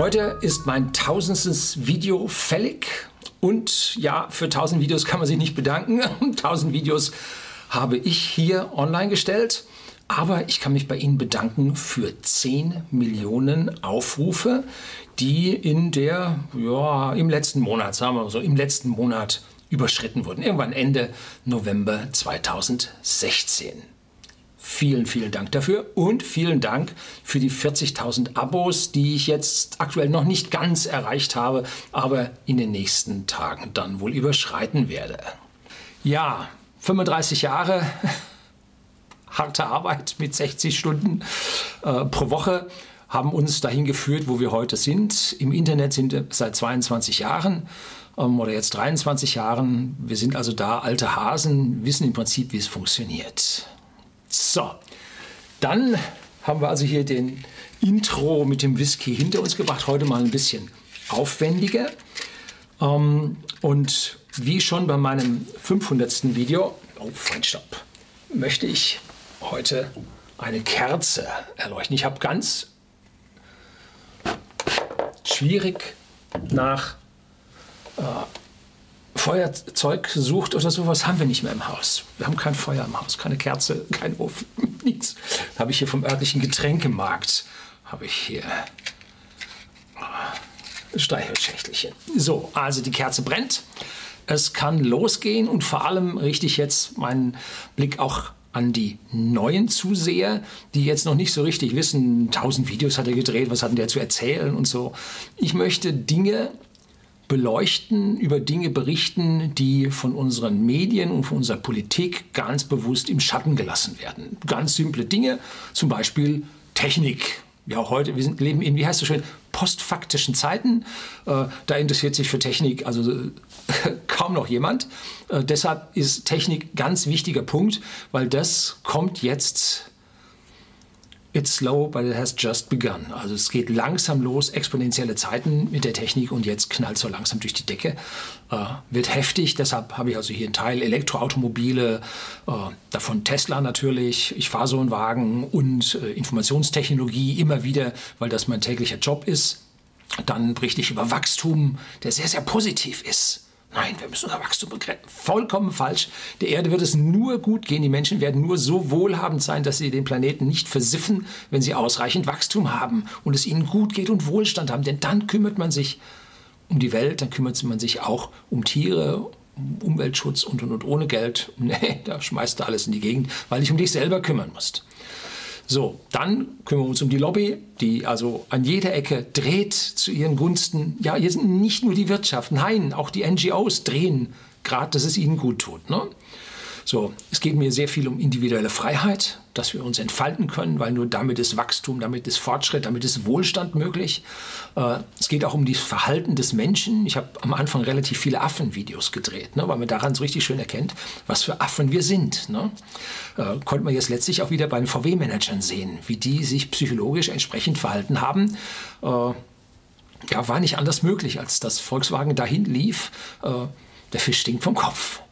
Heute ist mein tausendstes Video fällig und ja, für tausend Videos kann man sich nicht bedanken. Tausend Videos habe ich hier online gestellt. Aber ich kann mich bei Ihnen bedanken für 10 Millionen Aufrufe, die in der, ja, im letzten Monat, sagen wir so, im letzten Monat überschritten wurden. Irgendwann Ende November 2016. Vielen, vielen Dank dafür und vielen Dank für die 40.000 Abos, die ich jetzt aktuell noch nicht ganz erreicht habe, aber in den nächsten Tagen dann wohl überschreiten werde. Ja, 35 Jahre harte Arbeit mit 60 Stunden äh, pro Woche haben uns dahin geführt, wo wir heute sind. Im Internet sind wir seit 22 Jahren ähm, oder jetzt 23 Jahren. Wir sind also da alte Hasen, wissen im Prinzip, wie es funktioniert. So, dann haben wir also hier den Intro mit dem Whisky hinter uns gebracht. Heute mal ein bisschen aufwendiger. Ähm, und wie schon bei meinem 500. Video, oh, Feinstaub, möchte ich heute eine Kerze erleuchten. Ich habe ganz schwierig nach äh, Feuerzeug gesucht oder sowas haben wir nicht mehr im Haus. Wir haben kein Feuer im Haus, keine Kerze, kein Ofen, nichts. Habe ich hier vom örtlichen Getränkemarkt, habe ich hier äh, Streichholzschächtelchen. So, also die Kerze brennt. Es kann losgehen und vor allem richte ich jetzt meinen Blick auch an die neuen Zuseher, die jetzt noch nicht so richtig wissen, tausend Videos hat er gedreht, was hat der zu erzählen und so. Ich möchte Dinge beleuchten, über Dinge berichten, die von unseren Medien und von unserer Politik ganz bewusst im Schatten gelassen werden. Ganz simple Dinge, zum Beispiel Technik. Ja, heute, wir sind, leben in, wie heißt es schön, postfaktischen Zeiten. Äh, da interessiert sich für Technik also äh, kaum noch jemand. Äh, deshalb ist Technik ganz wichtiger Punkt, weil das kommt jetzt It's slow, but it has just begun. Also es geht langsam los, exponentielle Zeiten mit der Technik und jetzt knallt so langsam durch die Decke. Äh, wird heftig, deshalb habe ich also hier einen Teil Elektroautomobile, äh, davon Tesla natürlich. Ich fahre so einen Wagen und äh, Informationstechnologie immer wieder, weil das mein täglicher Job ist. Dann berichte ich über Wachstum, der sehr, sehr positiv ist. Nein, wir müssen unser Wachstum begrenzen. Vollkommen falsch. Der Erde wird es nur gut gehen. Die Menschen werden nur so wohlhabend sein, dass sie den Planeten nicht versiffen, wenn sie ausreichend Wachstum haben und es ihnen gut geht und Wohlstand haben. Denn dann kümmert man sich um die Welt, dann kümmert man sich auch um Tiere, um Umweltschutz und und und ohne Geld. Nee, da schmeißt du alles in die Gegend, weil dich um dich selber kümmern musst. So, dann kümmern wir uns um die Lobby, die also an jeder Ecke dreht zu ihren Gunsten. Ja, hier sind nicht nur die Wirtschaft, nein, auch die NGOs drehen gerade, dass es ihnen gut tut. Ne? So, es geht mir sehr viel um individuelle Freiheit, dass wir uns entfalten können, weil nur damit ist Wachstum, damit ist Fortschritt, damit ist Wohlstand möglich. Äh, es geht auch um das Verhalten des Menschen. Ich habe am Anfang relativ viele Affenvideos gedreht, ne, weil man daran so richtig schön erkennt, was für Affen wir sind. Ne? Äh, konnte man jetzt letztlich auch wieder bei den VW-Managern sehen, wie die sich psychologisch entsprechend verhalten haben. Äh, ja, war nicht anders möglich, als dass Volkswagen dahin lief. Der Fisch stinkt vom Kopf.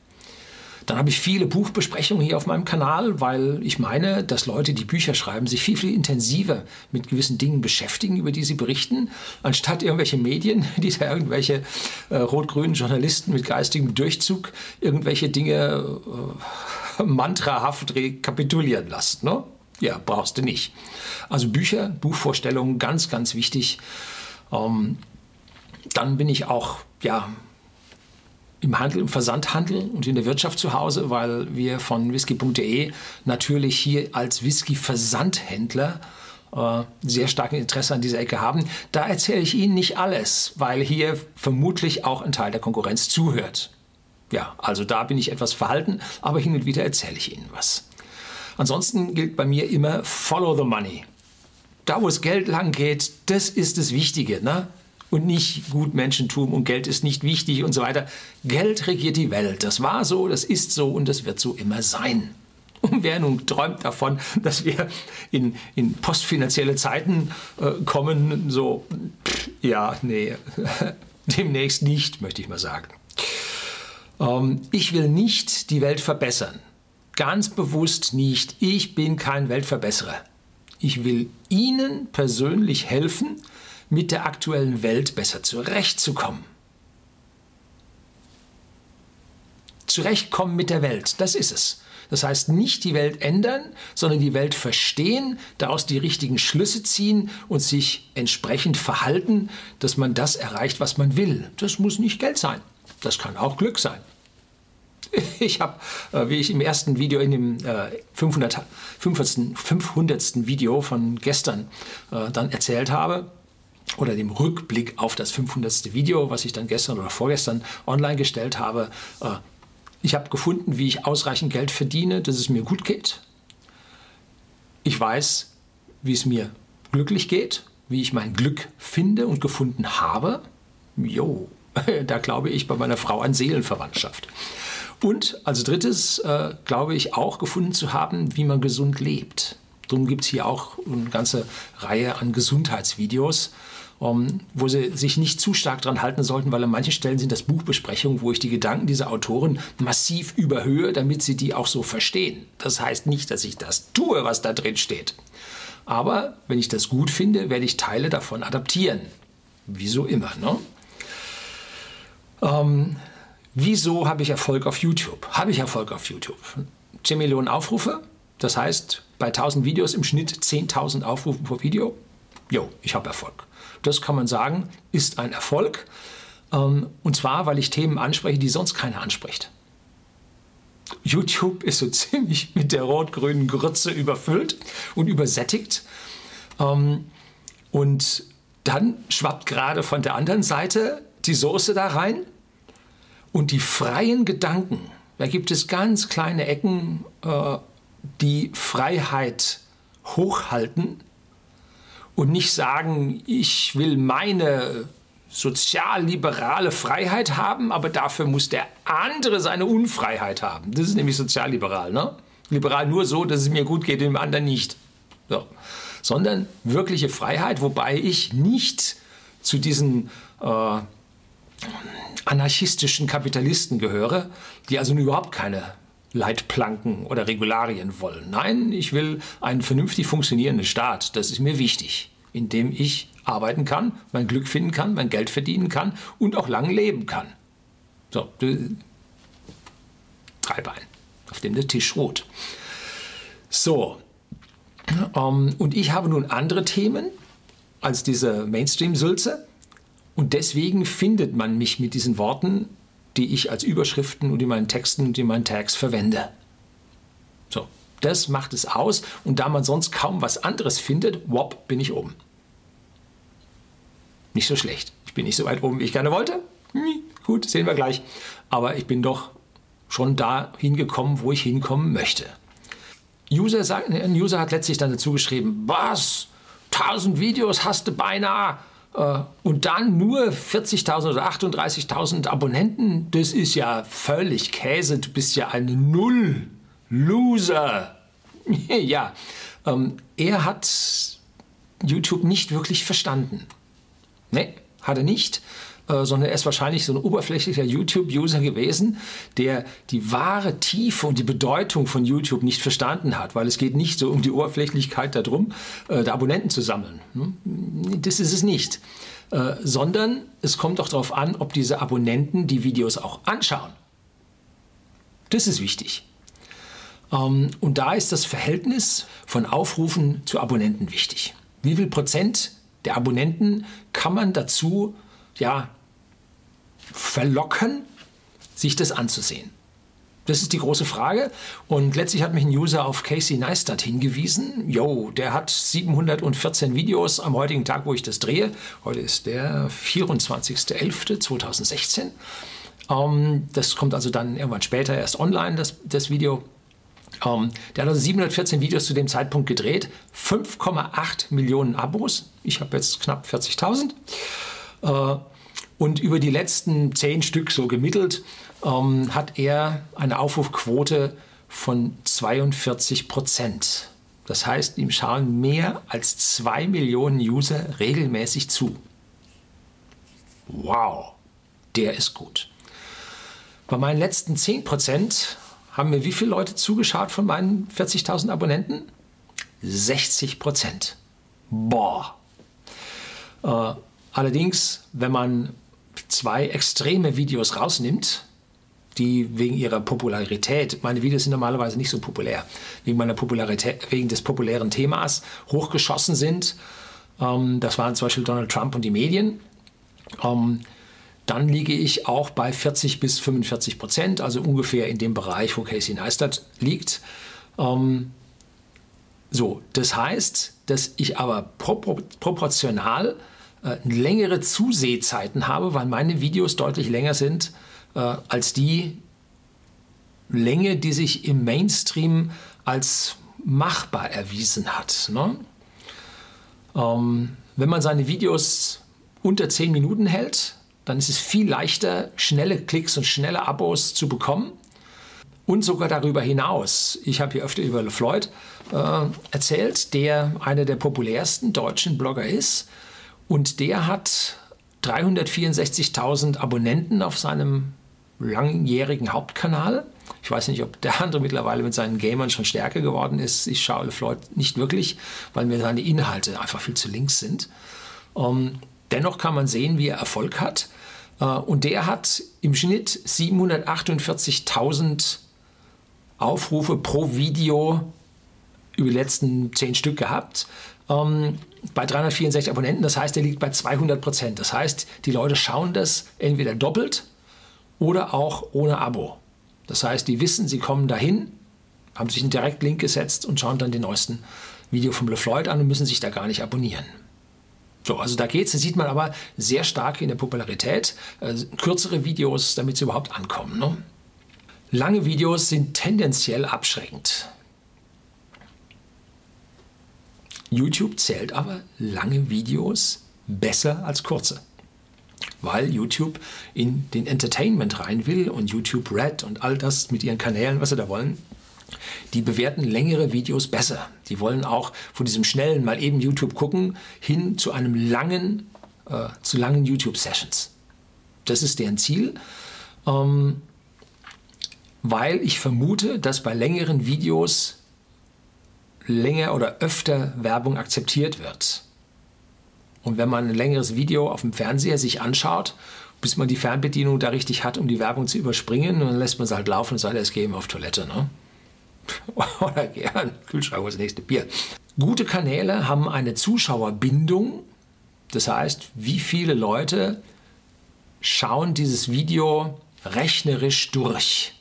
Dann habe ich viele Buchbesprechungen hier auf meinem Kanal, weil ich meine, dass Leute, die Bücher schreiben, sich viel, viel intensiver mit gewissen Dingen beschäftigen, über die sie berichten, anstatt irgendwelche Medien, die da irgendwelche äh, rot-grünen Journalisten mit geistigem Durchzug irgendwelche Dinge äh, mantrahaft rekapitulieren lassen. Ne? Ja, brauchst du nicht. Also Bücher, Buchvorstellungen, ganz, ganz wichtig. Ähm, dann bin ich auch, ja, im Handel, im Versandhandel und in der Wirtschaft zu Hause, weil wir von whisky.de natürlich hier als Whisky-Versandhändler äh, sehr starkes Interesse an dieser Ecke haben. Da erzähle ich Ihnen nicht alles, weil hier vermutlich auch ein Teil der Konkurrenz zuhört. Ja, also da bin ich etwas verhalten, aber hin und wieder erzähle ich Ihnen was. Ansonsten gilt bei mir immer Follow the Money. Da, wo es Geld lang geht, das ist das Wichtige. Ne? Und nicht Gutmenschentum und Geld ist nicht wichtig und so weiter. Geld regiert die Welt. Das war so, das ist so und das wird so immer sein. Und wer nun träumt davon, dass wir in, in postfinanzielle Zeiten äh, kommen, so, pff, ja, nee, demnächst nicht, möchte ich mal sagen. Ähm, ich will nicht die Welt verbessern. Ganz bewusst nicht. Ich bin kein Weltverbesserer. Ich will Ihnen persönlich helfen, mit der aktuellen Welt besser zurechtzukommen. Zurechtkommen mit der Welt, das ist es. Das heißt, nicht die Welt ändern, sondern die Welt verstehen, daraus die richtigen Schlüsse ziehen und sich entsprechend verhalten, dass man das erreicht, was man will. Das muss nicht Geld sein. Das kann auch Glück sein. Ich habe, äh, wie ich im ersten Video, in dem 500, 500. 500. Video von gestern äh, dann erzählt habe, oder dem Rückblick auf das 500. Video, was ich dann gestern oder vorgestern online gestellt habe, äh, ich habe gefunden, wie ich ausreichend Geld verdiene, dass es mir gut geht. Ich weiß, wie es mir glücklich geht, wie ich mein Glück finde und gefunden habe. Jo, da glaube ich bei meiner Frau an Seelenverwandtschaft. Und als drittes äh, glaube ich auch gefunden zu haben, wie man gesund lebt. Darum gibt es hier auch eine ganze Reihe an Gesundheitsvideos, um, wo sie sich nicht zu stark dran halten sollten, weil an manchen Stellen sind das Buchbesprechungen, wo ich die Gedanken dieser Autoren massiv überhöhe, damit sie die auch so verstehen. Das heißt nicht, dass ich das tue, was da drin steht. Aber wenn ich das gut finde, werde ich Teile davon adaptieren. Wieso immer, ne? Ähm, wieso habe ich Erfolg auf YouTube? Habe ich Erfolg auf YouTube? 10 Millionen Aufrufe, das heißt bei 1000 Videos im Schnitt 10.000 Aufrufe pro Video. Jo, ich habe Erfolg. Das kann man sagen, ist ein Erfolg. Ähm, und zwar, weil ich Themen anspreche, die sonst keiner anspricht. YouTube ist so ziemlich mit der rot-grünen Grütze überfüllt und übersättigt. Ähm, und dann schwappt gerade von der anderen Seite die Soße da rein und die freien Gedanken. Da gibt es ganz kleine Ecken, äh, die Freiheit hochhalten und nicht sagen, ich will meine sozialliberale Freiheit haben, aber dafür muss der andere seine Unfreiheit haben. Das ist nämlich sozialliberal. Ne? Liberal nur so, dass es mir gut geht, dem anderen nicht. So. Sondern wirkliche Freiheit, wobei ich nicht zu diesen äh, anarchistischen Kapitalisten gehöre, die also überhaupt keine Leitplanken oder Regularien wollen. Nein, ich will einen vernünftig funktionierenden Staat. Das ist mir wichtig, in dem ich arbeiten kann, mein Glück finden kann, mein Geld verdienen kann und auch lang leben kann. So, Dreibein, auf dem der Tisch ruht. So, ähm, und ich habe nun andere Themen als diese Mainstream-Sülze. Und deswegen findet man mich mit diesen Worten die ich als Überschriften und in meinen Texten und in meinen Tags verwende. So, das macht es aus und da man sonst kaum was anderes findet, wop, bin ich oben. Nicht so schlecht. Ich bin nicht so weit oben, wie ich gerne wollte. Hm, gut, sehen wir gleich. Aber ich bin doch schon da hingekommen, wo ich hinkommen möchte. User sagt, ein User hat letztlich dann dazu geschrieben, was? 1000 Videos hast du beinahe. Äh, und dann nur 40.000 oder 38.000 Abonnenten, das ist ja völlig Käse. Du bist ja ein Null-Loser. ja, ähm, er hat YouTube nicht wirklich verstanden. Ne, hat er nicht. Äh, sondern er ist wahrscheinlich so ein oberflächlicher YouTube-User gewesen, der die wahre Tiefe und die Bedeutung von YouTube nicht verstanden hat, weil es geht nicht so um die Oberflächlichkeit darum, äh, da Abonnenten zu sammeln. Hm? Das ist es nicht. Äh, sondern es kommt auch darauf an, ob diese Abonnenten die Videos auch anschauen. Das ist wichtig. Ähm, und da ist das Verhältnis von Aufrufen zu Abonnenten wichtig. Wie viel Prozent der Abonnenten kann man dazu ja, verlocken, sich das anzusehen? Das ist die große Frage. Und letztlich hat mich ein User auf Casey Neistat hingewiesen. Jo, der hat 714 Videos am heutigen Tag, wo ich das drehe. Heute ist der 24.11.2016. Ähm, das kommt also dann irgendwann später erst online, das, das Video. Ähm, der hat also 714 Videos zu dem Zeitpunkt gedreht, 5,8 Millionen Abos. Ich habe jetzt knapp 40.000. Äh, und über die letzten zehn Stück so gemittelt ähm, hat er eine Aufrufquote von 42 Prozent. Das heißt, ihm schauen mehr als zwei Millionen User regelmäßig zu. Wow, der ist gut. Bei meinen letzten 10 Prozent haben mir wie viele Leute zugeschaut von meinen 40.000 Abonnenten? 60 Prozent. Boah. Äh, allerdings, wenn man zwei extreme Videos rausnimmt, die wegen ihrer Popularität, meine Videos sind normalerweise nicht so populär, wegen meiner Popularität, wegen des populären Themas hochgeschossen sind. Ähm, das waren zum Beispiel Donald Trump und die Medien. Ähm, dann liege ich auch bei 40 bis 45 Prozent, also ungefähr in dem Bereich, wo Casey Neistat liegt. Ähm, so, das heißt, dass ich aber propor proportional äh, längere Zusehzeiten habe, weil meine Videos deutlich länger sind äh, als die Länge, die sich im Mainstream als machbar erwiesen hat. Ne? Ähm, wenn man seine Videos unter 10 Minuten hält, dann ist es viel leichter, schnelle Klicks und schnelle Abos zu bekommen. Und sogar darüber hinaus. Ich habe hier öfter über LeFloid äh, erzählt, der einer der populärsten deutschen Blogger ist. Und der hat 364.000 Abonnenten auf seinem langjährigen Hauptkanal. Ich weiß nicht, ob der andere mittlerweile mit seinen Gamern schon stärker geworden ist. Ich schaue Floyd nicht wirklich, weil mir seine Inhalte einfach viel zu links sind. Ähm, dennoch kann man sehen, wie er Erfolg hat. Äh, und der hat im Schnitt 748.000 Aufrufe pro Video über die letzten zehn Stück gehabt. Ähm, bei 364 Abonnenten, das heißt, er liegt bei 200 Prozent. Das heißt, die Leute schauen das entweder doppelt oder auch ohne Abo. Das heißt, die wissen, sie kommen dahin, haben sich einen Direktlink gesetzt und schauen dann den neuesten Video von LeFloid an und müssen sich da gar nicht abonnieren. So, also da geht's. Da sieht man aber sehr stark in der Popularität. Äh, kürzere Videos, damit sie überhaupt ankommen. Ne? Lange Videos sind tendenziell abschreckend. YouTube zählt aber lange Videos besser als kurze weil YouTube in den Entertainment rein will und YouTube Red und all das mit ihren Kanälen, was sie da wollen. Die bewerten längere Videos besser. Die wollen auch von diesem schnellen mal eben YouTube gucken hin zu einem langen, äh, zu langen YouTube-Sessions. Das ist deren Ziel, ähm, weil ich vermute, dass bei längeren Videos länger oder öfter Werbung akzeptiert wird. Und wenn man ein längeres Video auf dem Fernseher sich anschaut, bis man die Fernbedienung da richtig hat, um die Werbung zu überspringen, dann lässt man es halt laufen und sagt, es geht eben auf Toilette. Ne? Oder gern, Kühlschrank, das nächste Bier. Gute Kanäle haben eine Zuschauerbindung. Das heißt, wie viele Leute schauen dieses Video rechnerisch durch.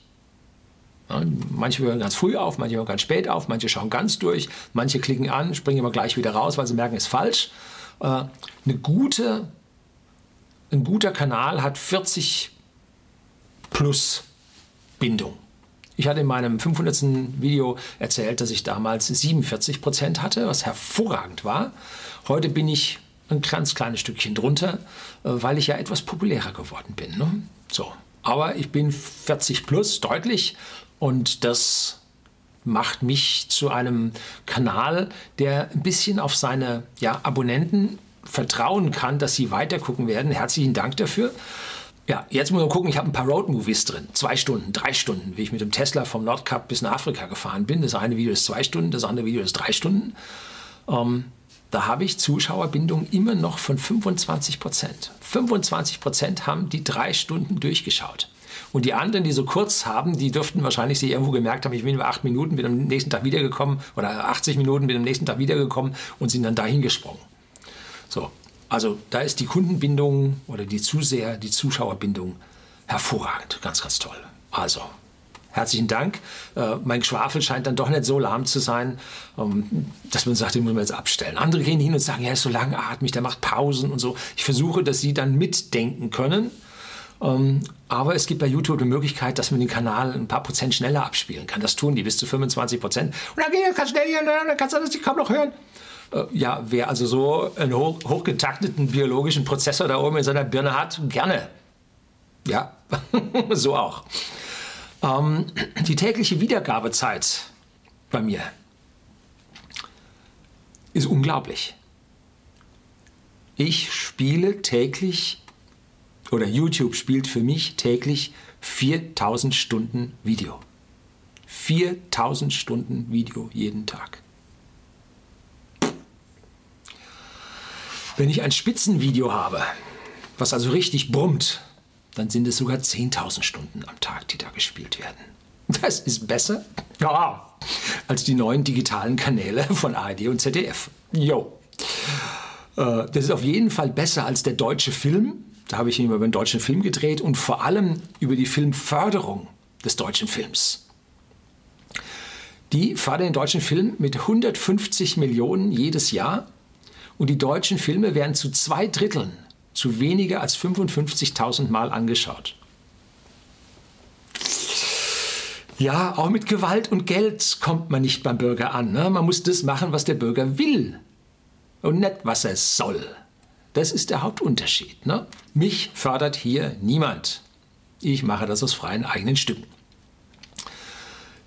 Ja, manche hören ganz früh auf, manche hören ganz spät auf, manche schauen ganz durch, manche klicken an, springen aber gleich wieder raus, weil sie merken, es ist falsch. Äh, eine gute, ein guter Kanal hat 40 plus Bindung. Ich hatte in meinem 500. Video erzählt, dass ich damals 47 Prozent hatte, was hervorragend war. Heute bin ich ein ganz kleines Stückchen drunter, äh, weil ich ja etwas populärer geworden bin. Ne? So. Aber ich bin 40 plus, deutlich. Und das macht mich zu einem Kanal, der ein bisschen auf seine ja, Abonnenten vertrauen kann, dass sie weitergucken werden. Herzlichen Dank dafür. Ja, jetzt muss man gucken, ich habe ein paar Road-Movies drin. Zwei Stunden, drei Stunden, wie ich mit dem Tesla vom Nordkap bis nach Afrika gefahren bin. Das eine Video ist zwei Stunden, das andere Video ist drei Stunden. Ähm, da habe ich Zuschauerbindung immer noch von 25 Prozent. 25 Prozent haben die drei Stunden durchgeschaut. Und die anderen, die so kurz haben, die dürften wahrscheinlich sich irgendwo gemerkt haben, ich bin über acht Minuten, bin am nächsten Tag wiedergekommen oder 80 Minuten, bin am nächsten Tag wiedergekommen und sind dann dahin gesprungen. So, also da ist die Kundenbindung oder die Zuseher, die Zuschauerbindung hervorragend, ganz, ganz toll. Also herzlichen Dank. Äh, mein Schwafel scheint dann doch nicht so lahm zu sein, ähm, dass man sagt, den muss man jetzt abstellen. Andere gehen hin und sagen, ja, er ist so langatmig, der macht Pausen und so. Ich versuche, dass sie dann mitdenken können aber es gibt bei YouTube eine Möglichkeit, dass man den Kanal ein paar Prozent schneller abspielen kann. Das tun die bis zu 25 Prozent. Und dann geht er ganz schnell hier, dann kannst du das kaum noch hören. Äh, ja, wer also so einen hoch, hochgetakteten biologischen Prozessor da oben in seiner Birne hat, gerne. Ja, so auch. Ähm, die tägliche Wiedergabezeit bei mir ist unglaublich. Ich spiele täglich oder YouTube spielt für mich täglich 4000 Stunden Video. 4000 Stunden Video jeden Tag. Wenn ich ein Spitzenvideo habe, was also richtig brummt, dann sind es sogar 10.000 Stunden am Tag, die da gespielt werden. Das ist besser ja, als die neuen digitalen Kanäle von ARD und ZDF. Jo. Äh, das ist auf jeden Fall besser als der deutsche Film. Da habe ich immer über den deutschen Film gedreht und vor allem über die Filmförderung des deutschen Films. Die fördern den deutschen Film mit 150 Millionen jedes Jahr und die deutschen Filme werden zu zwei Dritteln zu weniger als 55.000 Mal angeschaut. Ja, auch mit Gewalt und Geld kommt man nicht beim Bürger an. Ne? Man muss das machen, was der Bürger will und nicht, was er soll. Das ist der Hauptunterschied. Ne? Mich fördert hier niemand. Ich mache das aus freien eigenen Stücken.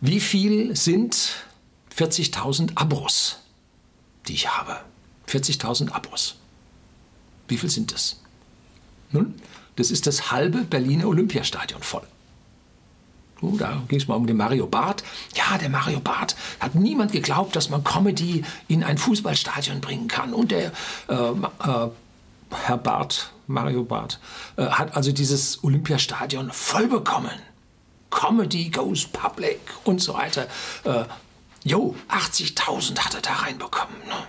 Wie viel sind 40.000 Abos, die ich habe? 40.000 Abos. Wie viel sind das? Nun, das ist das halbe Berliner Olympiastadion voll. Uh, da ging es mal um den Mario Barth. Ja, der Mario Barth hat niemand geglaubt, dass man Comedy in ein Fußballstadion bringen kann. Und der äh, äh, Herr Barth, Mario Barth, äh, hat also dieses Olympiastadion voll bekommen. Comedy goes public und so weiter. Äh, jo, 80.000 hat er da reinbekommen. Ne?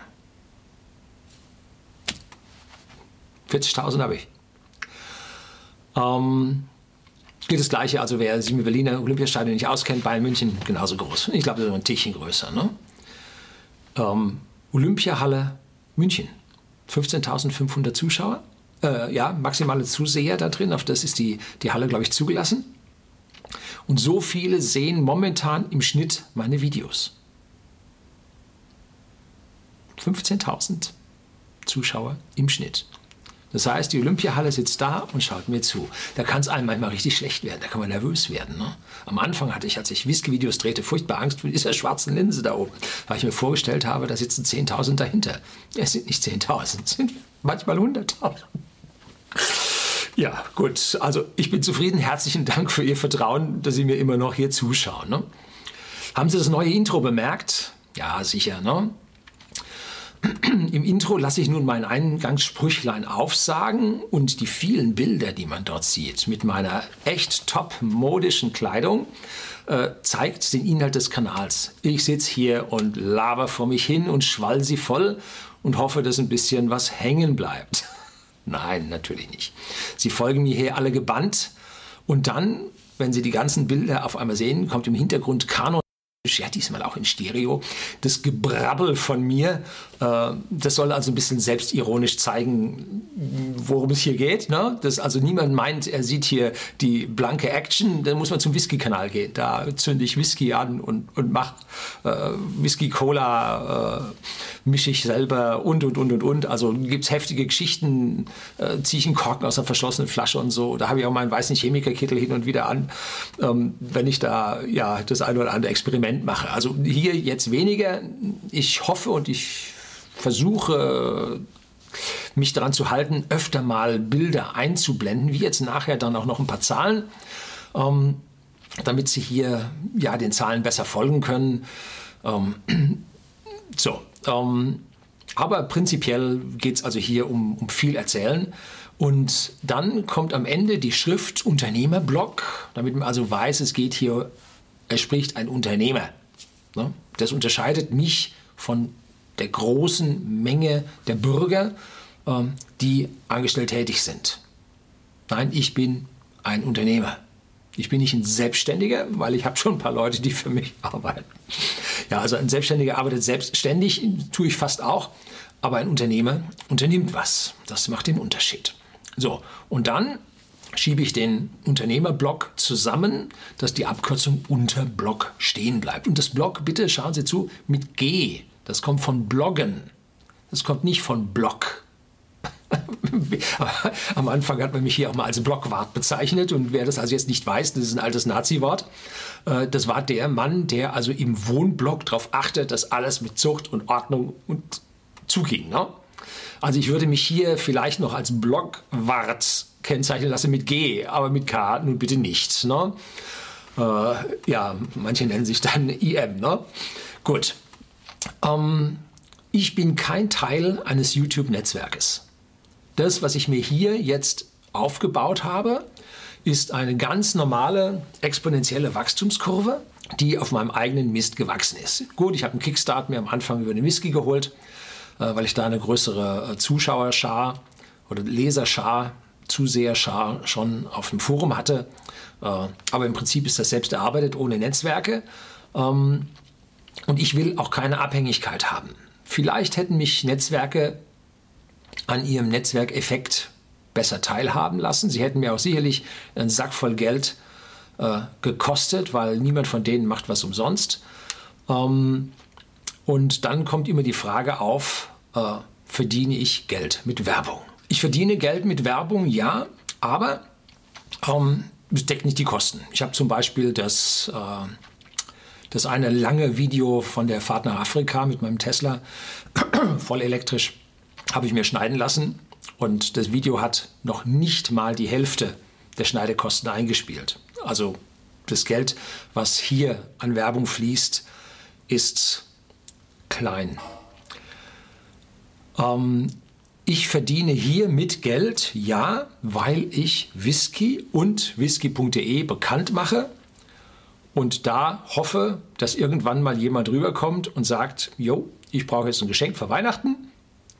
40.000 habe ich. Ähm, gilt das Gleiche, also wer sich mit Berliner Olympiastadion nicht auskennt, Bayern München genauso groß. Ich glaube, das ist ein Tickchen größer. Ne? Ähm, Olympiahalle München, 15.500 Zuschauer. Äh, ja, maximale Zuseher da drin, auf das ist die, die Halle, glaube ich, zugelassen. Und so viele sehen momentan im Schnitt meine Videos. 15.000 Zuschauer im Schnitt. Das heißt, die Olympiahalle sitzt da und schaut mir zu. Da kann es einem manchmal richtig schlecht werden, da kann man nervös werden. Ne? Am Anfang hatte ich, als ich Whisky-Videos drehte, furchtbar Angst vor dieser schwarzen Linse da oben, weil ich mir vorgestellt habe, da sitzen 10.000 dahinter. Es sind nicht 10.000, es sind manchmal 100.000. Ja, gut. Also ich bin zufrieden. Herzlichen Dank für Ihr Vertrauen, dass Sie mir immer noch hier zuschauen. Ne? Haben Sie das neue Intro bemerkt? Ja, sicher. Ne? Im Intro lasse ich nun mein Eingangssprüchlein aufsagen und die vielen Bilder, die man dort sieht, mit meiner echt top modischen Kleidung, äh, zeigt den Inhalt des Kanals. Ich sitze hier und laber vor mich hin und schwall sie voll und hoffe, dass ein bisschen was hängen bleibt. Nein, natürlich nicht. Sie folgen mir hier alle gebannt und dann, wenn Sie die ganzen Bilder auf einmal sehen, kommt im Hintergrund Kanon ja, diesmal auch in Stereo. Das Gebrabbel von mir, äh, das soll also ein bisschen selbstironisch zeigen, worum es hier geht. Ne? Dass also niemand meint, er sieht hier die blanke Action, dann muss man zum Whisky-Kanal gehen. Da zünde ich Whisky an und, und mache äh, Whisky-Cola, äh, mische ich selber und, und, und, und, und. Also gibt es heftige Geschichten, äh, ziehe ich einen Korken aus einer verschlossenen Flasche und so. Da habe ich auch meinen weißen Chemikerkittel hin und wieder an, ähm, wenn ich da ja das eine oder andere Experiment Moment mache. Also hier jetzt weniger. Ich hoffe und ich versuche mich daran zu halten, öfter mal Bilder einzublenden, wie jetzt nachher dann auch noch ein paar Zahlen, ähm, damit Sie hier ja den Zahlen besser folgen können. Ähm, so, ähm, aber prinzipiell geht es also hier um, um viel Erzählen. Und dann kommt am Ende die Schrift Unternehmerblog, damit man also weiß, es geht hier er spricht ein Unternehmer. Ne? Das unterscheidet mich von der großen Menge der Bürger, ähm, die angestellt tätig sind. Nein, ich bin ein Unternehmer. Ich bin nicht ein Selbstständiger, weil ich habe schon ein paar Leute, die für mich arbeiten. Ja, also ein Selbstständiger arbeitet selbstständig, tue ich fast auch. Aber ein Unternehmer unternimmt was. Das macht den Unterschied. So, und dann schiebe ich den Unternehmerblock zusammen, dass die Abkürzung Unterblock stehen bleibt. Und das Block, bitte schauen Sie zu, mit G. Das kommt von Bloggen. Das kommt nicht von Block. Am Anfang hat man mich hier auch mal als Blockwart bezeichnet und wer das also jetzt nicht weiß, das ist ein altes Nazi-Wort. Äh, das war der Mann, der also im Wohnblock darauf achtet, dass alles mit Zucht und Ordnung und zuging. Ne? Also ich würde mich hier vielleicht noch als Blockwart kennzeichnen lasse mit G, aber mit K nun bitte nicht. Ne? Äh, ja, manche nennen sich dann IM. Ne? Gut. Ähm, ich bin kein Teil eines YouTube-Netzwerkes. Das, was ich mir hier jetzt aufgebaut habe, ist eine ganz normale exponentielle Wachstumskurve, die auf meinem eigenen Mist gewachsen ist. Gut, ich habe einen Kickstart mir am Anfang über den Whisky geholt, äh, weil ich da eine größere äh, Zuschauerschar oder Leserschar, Zuseherschar schon auf dem Forum hatte. Äh, aber im Prinzip ist das selbst erarbeitet, ohne Netzwerke. Ähm, und ich will auch keine Abhängigkeit haben. Vielleicht hätten mich Netzwerke an ihrem Netzwerkeffekt besser teilhaben lassen. Sie hätten mir auch sicherlich einen Sack voll Geld äh, gekostet, weil niemand von denen macht was umsonst. Ähm, und dann kommt immer die Frage auf, äh, verdiene ich Geld mit Werbung? Ich verdiene Geld mit Werbung, ja, aber ähm, es deckt nicht die Kosten. Ich habe zum Beispiel das, äh, das eine lange Video von der Fahrt nach Afrika mit meinem Tesla, voll elektrisch, habe ich mir schneiden lassen und das Video hat noch nicht mal die Hälfte der Schneidekosten eingespielt. Also das Geld, was hier an Werbung fließt, ist klein. Ähm, ich verdiene hier mit Geld, ja, weil ich Whisky und whisky.de bekannt mache und da hoffe, dass irgendwann mal jemand rüberkommt und sagt, jo, ich brauche jetzt ein Geschenk für Weihnachten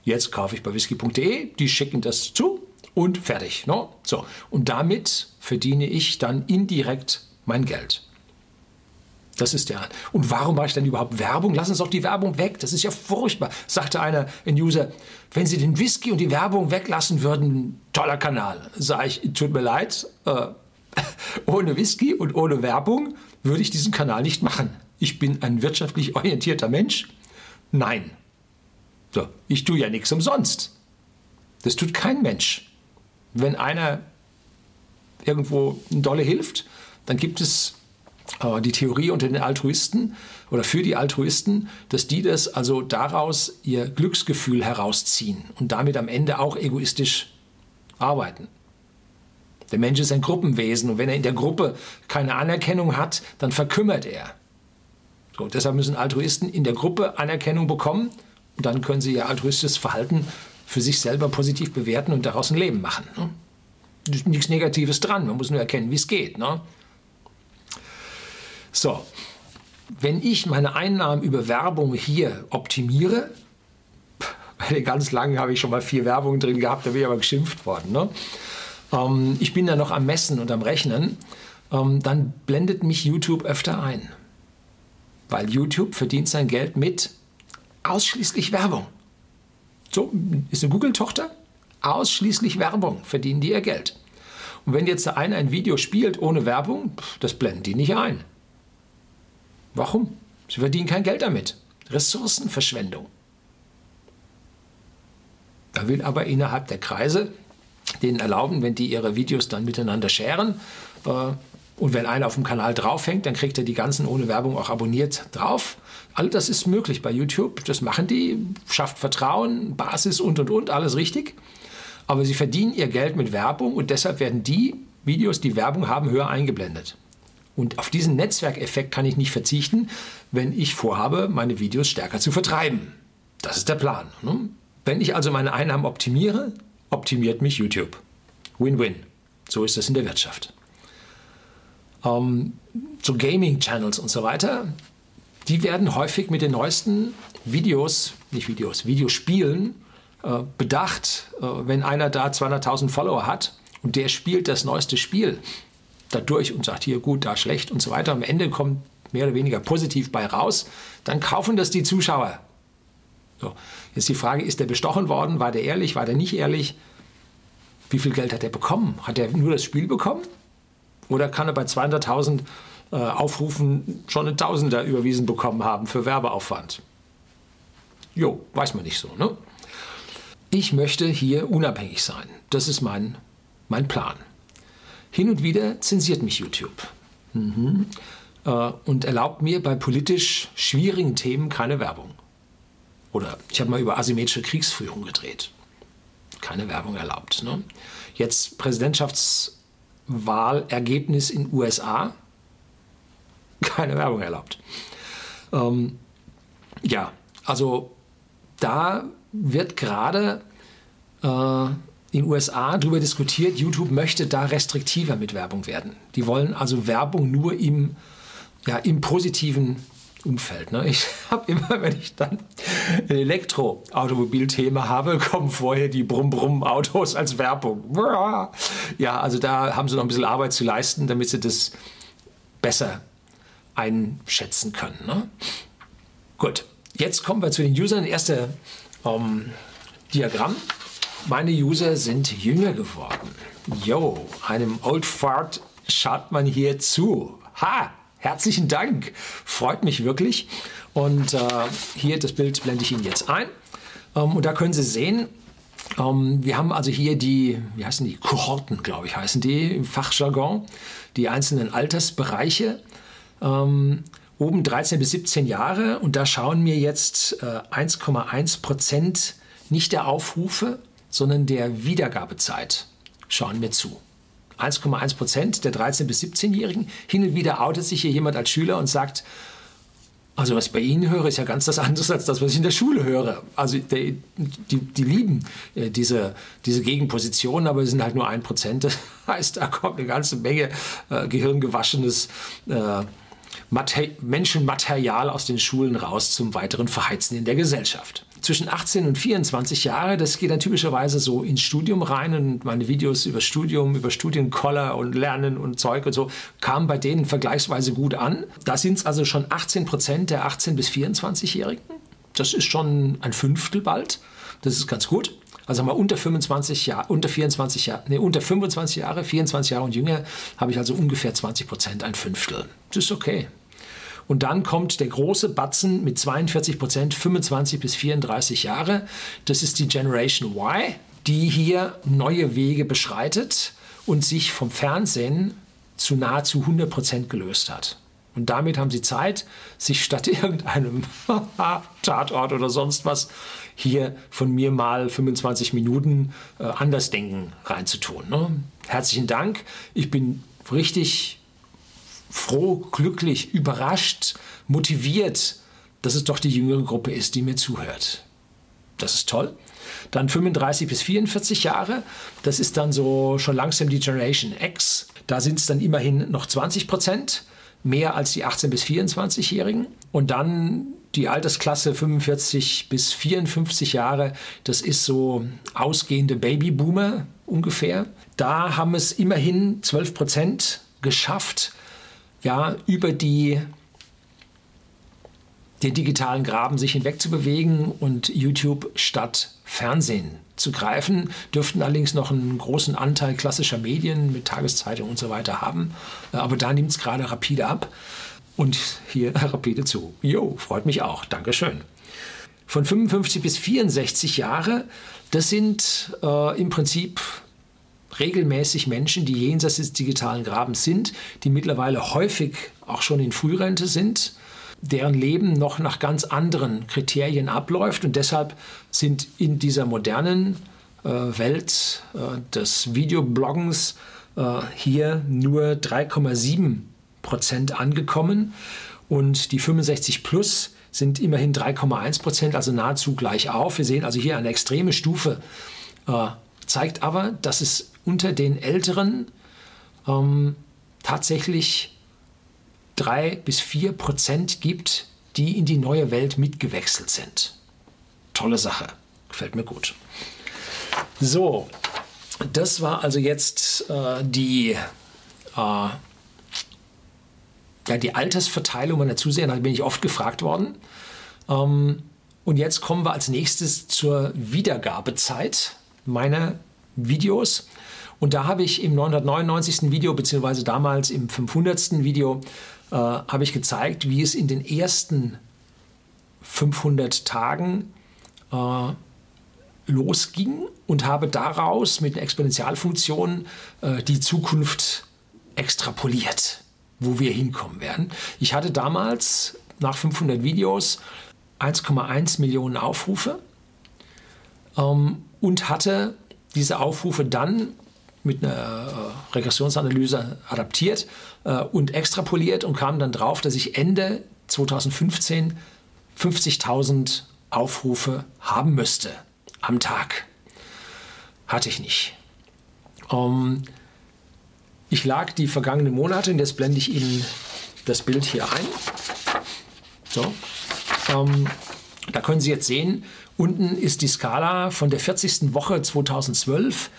Jetzt kaufe ich bei whisky.de, die schicken das zu und fertig. No? Ne? So. Und damit verdiene ich dann indirekt mein Geld. Das ist der. Und warum mache ich dann überhaupt Werbung? Lassen Sie doch die Werbung weg. Das ist ja furchtbar. Sagte einer, ein User, wenn Sie den Whisky und die Werbung weglassen würden, toller Kanal. Sag ich, tut mir leid, äh, ohne Whisky und ohne Werbung würde ich diesen Kanal nicht machen. Ich bin ein wirtschaftlich orientierter Mensch. Nein, so, ich tue ja nichts umsonst. Das tut kein Mensch. Wenn einer irgendwo eine Dolle hilft, dann gibt es die Theorie unter den Altruisten oder für die Altruisten, dass die das also daraus ihr Glücksgefühl herausziehen und damit am Ende auch egoistisch arbeiten. Der Mensch ist ein Gruppenwesen und wenn er in der Gruppe keine Anerkennung hat, dann verkümmert er. So, deshalb müssen Altruisten in der Gruppe Anerkennung bekommen und dann können Sie Ihr altruistisches Verhalten für sich selber positiv bewerten und daraus ein Leben machen. Ne? Nichts Negatives dran, man muss nur erkennen, wie es geht. Ne? So, wenn ich meine Einnahmen über Werbung hier optimiere, den ganz langen habe ich schon mal vier Werbungen drin gehabt, da bin ich aber geschimpft worden. Ne? Ähm, ich bin da noch am Messen und am Rechnen, ähm, dann blendet mich YouTube öfter ein. Weil YouTube verdient sein Geld mit ausschließlich Werbung. So ist eine Google-Tochter, ausschließlich Werbung, verdienen die ihr Geld. Und wenn jetzt der eine ein Video spielt ohne Werbung, das blenden die nicht ein. Warum? Sie verdienen kein Geld damit. Ressourcenverschwendung. Da will aber innerhalb der Kreise denen erlauben, wenn die ihre Videos dann miteinander scheren, äh, und wenn einer auf dem Kanal draufhängt, dann kriegt er die ganzen ohne Werbung auch abonniert drauf. All das ist möglich bei YouTube. Das machen die, schafft Vertrauen, Basis und und und, alles richtig. Aber sie verdienen ihr Geld mit Werbung und deshalb werden die Videos, die Werbung haben, höher eingeblendet. Und auf diesen Netzwerkeffekt kann ich nicht verzichten, wenn ich vorhabe, meine Videos stärker zu vertreiben. Das ist der Plan. Ne? Wenn ich also meine Einnahmen optimiere, optimiert mich YouTube. Win-win. So ist das in der Wirtschaft ähm, so Gaming-Channels und so weiter, die werden häufig mit den neuesten Videos, nicht Videos, Videospielen äh, bedacht. Äh, wenn einer da 200.000 Follower hat und der spielt das neueste Spiel dadurch und sagt hier gut, da schlecht und so weiter, am Ende kommt mehr oder weniger positiv bei raus, dann kaufen das die Zuschauer. So. Jetzt die Frage, ist der bestochen worden? War der ehrlich? War der nicht ehrlich? Wie viel Geld hat er bekommen? Hat er nur das Spiel bekommen? Oder kann er bei 200.000 äh, Aufrufen schon einen Tausender überwiesen bekommen haben für Werbeaufwand? Jo, weiß man nicht so. Ne? Ich möchte hier unabhängig sein. Das ist mein, mein Plan. Hin und wieder zensiert mich YouTube. Mhm. Äh, und erlaubt mir bei politisch schwierigen Themen keine Werbung. Oder ich habe mal über asymmetrische Kriegsführung gedreht. Keine Werbung erlaubt. Ne? Jetzt Präsidentschafts- Wahlergebnis in USA keine Werbung erlaubt. Ähm, ja, also da wird gerade äh, in den USA darüber diskutiert, YouTube möchte da restriktiver mit Werbung werden. Die wollen also Werbung nur im, ja, im positiven Umfeld. Ne? Ich habe immer, wenn ich dann ein Elektroautomobilthema habe, kommen vorher die Brumm-Brumm-Autos als Werbung. Ja, also da haben sie noch ein bisschen Arbeit zu leisten, damit sie das besser einschätzen können. Ne? Gut, jetzt kommen wir zu den Usern. Erste ähm, Diagramm. Meine User sind jünger geworden. Yo, einem Old Fart schaut man hier zu. Ha, Herzlichen Dank, freut mich wirklich. Und äh, hier das Bild blende ich Ihnen jetzt ein. Ähm, und da können Sie sehen, ähm, wir haben also hier die, wie heißen die, Kohorten, glaube ich, heißen die im Fachjargon, die einzelnen Altersbereiche. Ähm, oben 13 bis 17 Jahre und da schauen mir jetzt äh, 1,1 Prozent nicht der Aufrufe, sondern der Wiedergabezeit schauen mir zu. 1,1 Prozent der 13- bis 17-Jährigen. Hin und wieder outet sich hier jemand als Schüler und sagt, also was ich bei Ihnen höre, ist ja ganz das anderes als das, was ich in der Schule höre. Also die, die, die lieben äh, diese, diese Gegenpositionen, aber es sind halt nur ein Prozent. Das heißt, da kommt eine ganze Menge äh, gehirngewaschenes äh, Menschenmaterial aus den Schulen raus zum weiteren Verheizen in der Gesellschaft zwischen 18 und 24 Jahre, das geht dann typischerweise so ins Studium rein und meine Videos über Studium, über Studienkoller und Lernen und Zeug und so kamen bei denen vergleichsweise gut an. Da sind es also schon 18 Prozent der 18 bis 24-Jährigen. Das ist schon ein Fünftel bald. Das ist ganz gut. Also mal unter 25 Jahre, unter 24 Jahre, nee, unter 25 Jahre, 24 Jahre und jünger habe ich also ungefähr 20 Prozent, ein Fünftel. Das ist okay. Und dann kommt der große Batzen mit 42 Prozent, 25 bis 34 Jahre. Das ist die Generation Y, die hier neue Wege beschreitet und sich vom Fernsehen zu nahezu 100 Prozent gelöst hat. Und damit haben sie Zeit, sich statt irgendeinem Tatort oder sonst was hier von mir mal 25 Minuten äh, Andersdenken reinzutun. Ne? Herzlichen Dank. Ich bin richtig froh, glücklich, überrascht, motiviert, dass es doch die jüngere Gruppe ist, die mir zuhört. Das ist toll. Dann 35 bis 44 Jahre, das ist dann so schon langsam die Generation X. Da sind es dann immerhin noch 20 Prozent, mehr als die 18 bis 24-Jährigen. Und dann die Altersklasse 45 bis 54 Jahre, das ist so ausgehende Babyboomer ungefähr. Da haben es immerhin 12 Prozent geschafft, ja, über die, den digitalen Graben sich hinweg zu bewegen und YouTube statt Fernsehen zu greifen, dürften allerdings noch einen großen Anteil klassischer Medien mit Tageszeitung und so weiter haben. Aber da nimmt es gerade rapide ab. Und hier rapide zu. Jo, freut mich auch. Dankeschön. Von 55 bis 64 Jahre, das sind äh, im Prinzip regelmäßig Menschen, die jenseits des digitalen Grabens sind, die mittlerweile häufig auch schon in Frührente sind, deren Leben noch nach ganz anderen Kriterien abläuft und deshalb sind in dieser modernen äh, Welt äh, des Videobloggens äh, hier nur 3,7 Prozent angekommen und die 65 plus sind immerhin 3,1 Prozent, also nahezu gleich auf. Wir sehen also hier eine extreme Stufe, äh, zeigt aber, dass es unter den Älteren ähm, tatsächlich drei bis vier Prozent gibt, die in die neue Welt mitgewechselt sind. Tolle Sache, gefällt mir gut. So, das war also jetzt äh, die, äh, ja, die Altersverteilung meiner Zuseher. Da bin ich oft gefragt worden. Ähm, und jetzt kommen wir als nächstes zur Wiedergabezeit meiner Videos. Und da habe ich im 999. Video, beziehungsweise damals im 500. Video, äh, habe ich gezeigt, wie es in den ersten 500 Tagen äh, losging und habe daraus mit einer Exponentialfunktion äh, die Zukunft extrapoliert, wo wir hinkommen werden. Ich hatte damals nach 500 Videos 1,1 Millionen Aufrufe ähm, und hatte diese Aufrufe dann mit einer äh, Regressionsanalyse adaptiert äh, und extrapoliert und kam dann drauf, dass ich Ende 2015 50.000 Aufrufe haben müsste am Tag. hatte ich nicht. Ähm, ich lag die vergangenen Monate, und jetzt blende ich Ihnen das Bild hier ein. So. Ähm, da können Sie jetzt sehen, unten ist die Skala von der 40. Woche 2012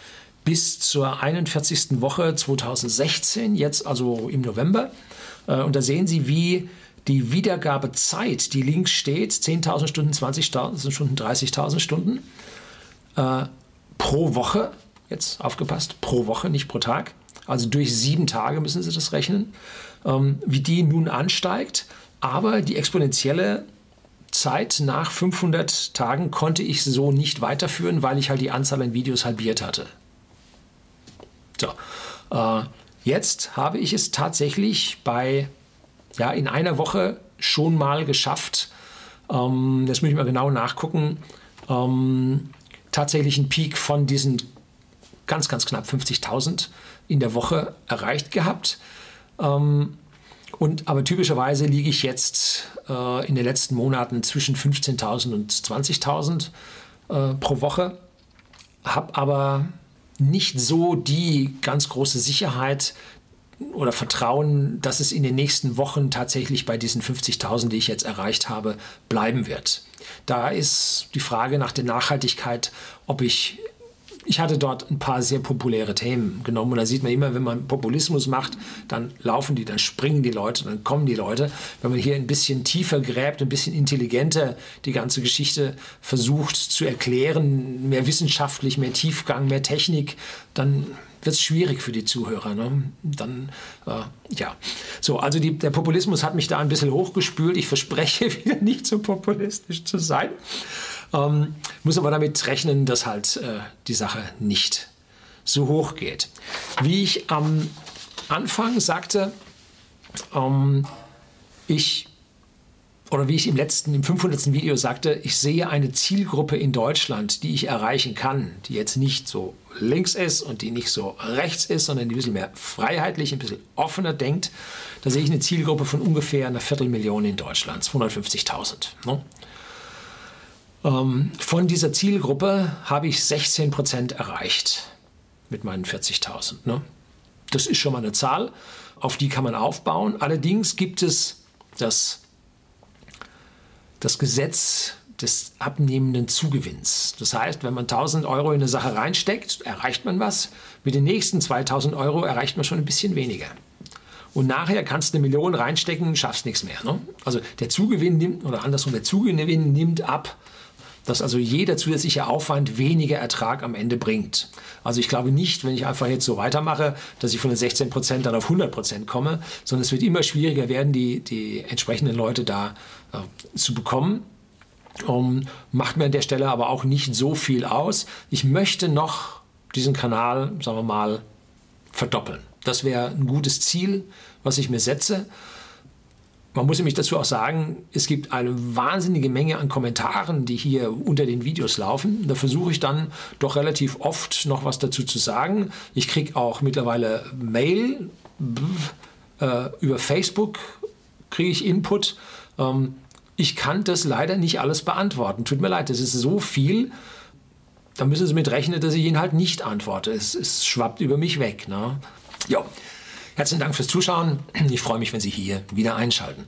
bis zur 41. Woche 2016, jetzt also im November. Äh, und da sehen Sie, wie die Wiedergabezeit, die links steht, 10.000 Stunden, 20.000 Stunden, 30.000 Stunden äh, pro Woche, jetzt aufgepasst, pro Woche, nicht pro Tag, also durch sieben Tage müssen Sie das rechnen, ähm, wie die nun ansteigt. Aber die exponentielle Zeit nach 500 Tagen konnte ich so nicht weiterführen, weil ich halt die Anzahl an Videos halbiert hatte. So, äh, jetzt habe ich es tatsächlich bei, ja, in einer Woche schon mal geschafft. Ähm, das muss ich mal genau nachgucken. Ähm, tatsächlich einen Peak von diesen ganz, ganz knapp 50.000 in der Woche erreicht gehabt. Ähm, und, aber typischerweise liege ich jetzt äh, in den letzten Monaten zwischen 15.000 und 20.000 äh, pro Woche, habe aber nicht so die ganz große Sicherheit oder Vertrauen, dass es in den nächsten Wochen tatsächlich bei diesen 50.000, die ich jetzt erreicht habe, bleiben wird. Da ist die Frage nach der Nachhaltigkeit, ob ich ich hatte dort ein paar sehr populäre Themen genommen und da sieht man immer, wenn man Populismus macht, dann laufen die, dann springen die Leute, dann kommen die Leute. Wenn man hier ein bisschen tiefer gräbt, ein bisschen intelligenter die ganze Geschichte versucht zu erklären, mehr wissenschaftlich, mehr Tiefgang, mehr Technik, dann wird es schwierig für die Zuhörer. Ne? Dann, äh, ja. So, also die, der Populismus hat mich da ein bisschen hochgespült. Ich verspreche wieder nicht so populistisch zu sein. Ähm, muss aber damit rechnen, dass halt äh, die Sache nicht so hoch geht. Wie ich am Anfang sagte, ähm, ich oder wie ich im letzten, im 500. Video sagte, ich sehe eine Zielgruppe in Deutschland, die ich erreichen kann, die jetzt nicht so links ist und die nicht so rechts ist, sondern die ein bisschen mehr freiheitlich, ein bisschen offener denkt. Da sehe ich eine Zielgruppe von ungefähr einer Viertelmillion in Deutschland, 250.000. Ne? Ähm, von dieser Zielgruppe habe ich 16 Prozent erreicht mit meinen 40.000. Ne? Das ist schon mal eine Zahl, auf die kann man aufbauen. Allerdings gibt es das, das Gesetz des abnehmenden Zugewinns. Das heißt, wenn man 1000 Euro in eine Sache reinsteckt, erreicht man was. Mit den nächsten 2000 Euro erreicht man schon ein bisschen weniger. Und nachher kannst du eine Million reinstecken, schaffst nichts mehr. Ne? Also der Zugewinn nimmt, oder andersrum, der Zugewinn nimmt ab dass also jeder zusätzliche Aufwand weniger Ertrag am Ende bringt. Also ich glaube nicht, wenn ich einfach jetzt so weitermache, dass ich von den 16 Prozent dann auf 100 Prozent komme, sondern es wird immer schwieriger werden, die, die entsprechenden Leute da äh, zu bekommen. Um, macht mir an der Stelle aber auch nicht so viel aus. Ich möchte noch diesen Kanal, sagen wir mal, verdoppeln. Das wäre ein gutes Ziel, was ich mir setze. Man muss nämlich dazu auch sagen, es gibt eine wahnsinnige Menge an Kommentaren, die hier unter den Videos laufen. Da versuche ich dann doch relativ oft noch was dazu zu sagen. Ich kriege auch mittlerweile Mail, äh, über Facebook kriege ich Input. Ähm, ich kann das leider nicht alles beantworten. Tut mir leid, das ist so viel. Da müssen Sie mit rechnen, dass ich Ihnen halt nicht antworte. Es, es schwappt über mich weg. Ne? Ja. Herzlichen Dank fürs Zuschauen. Ich freue mich, wenn Sie hier wieder einschalten.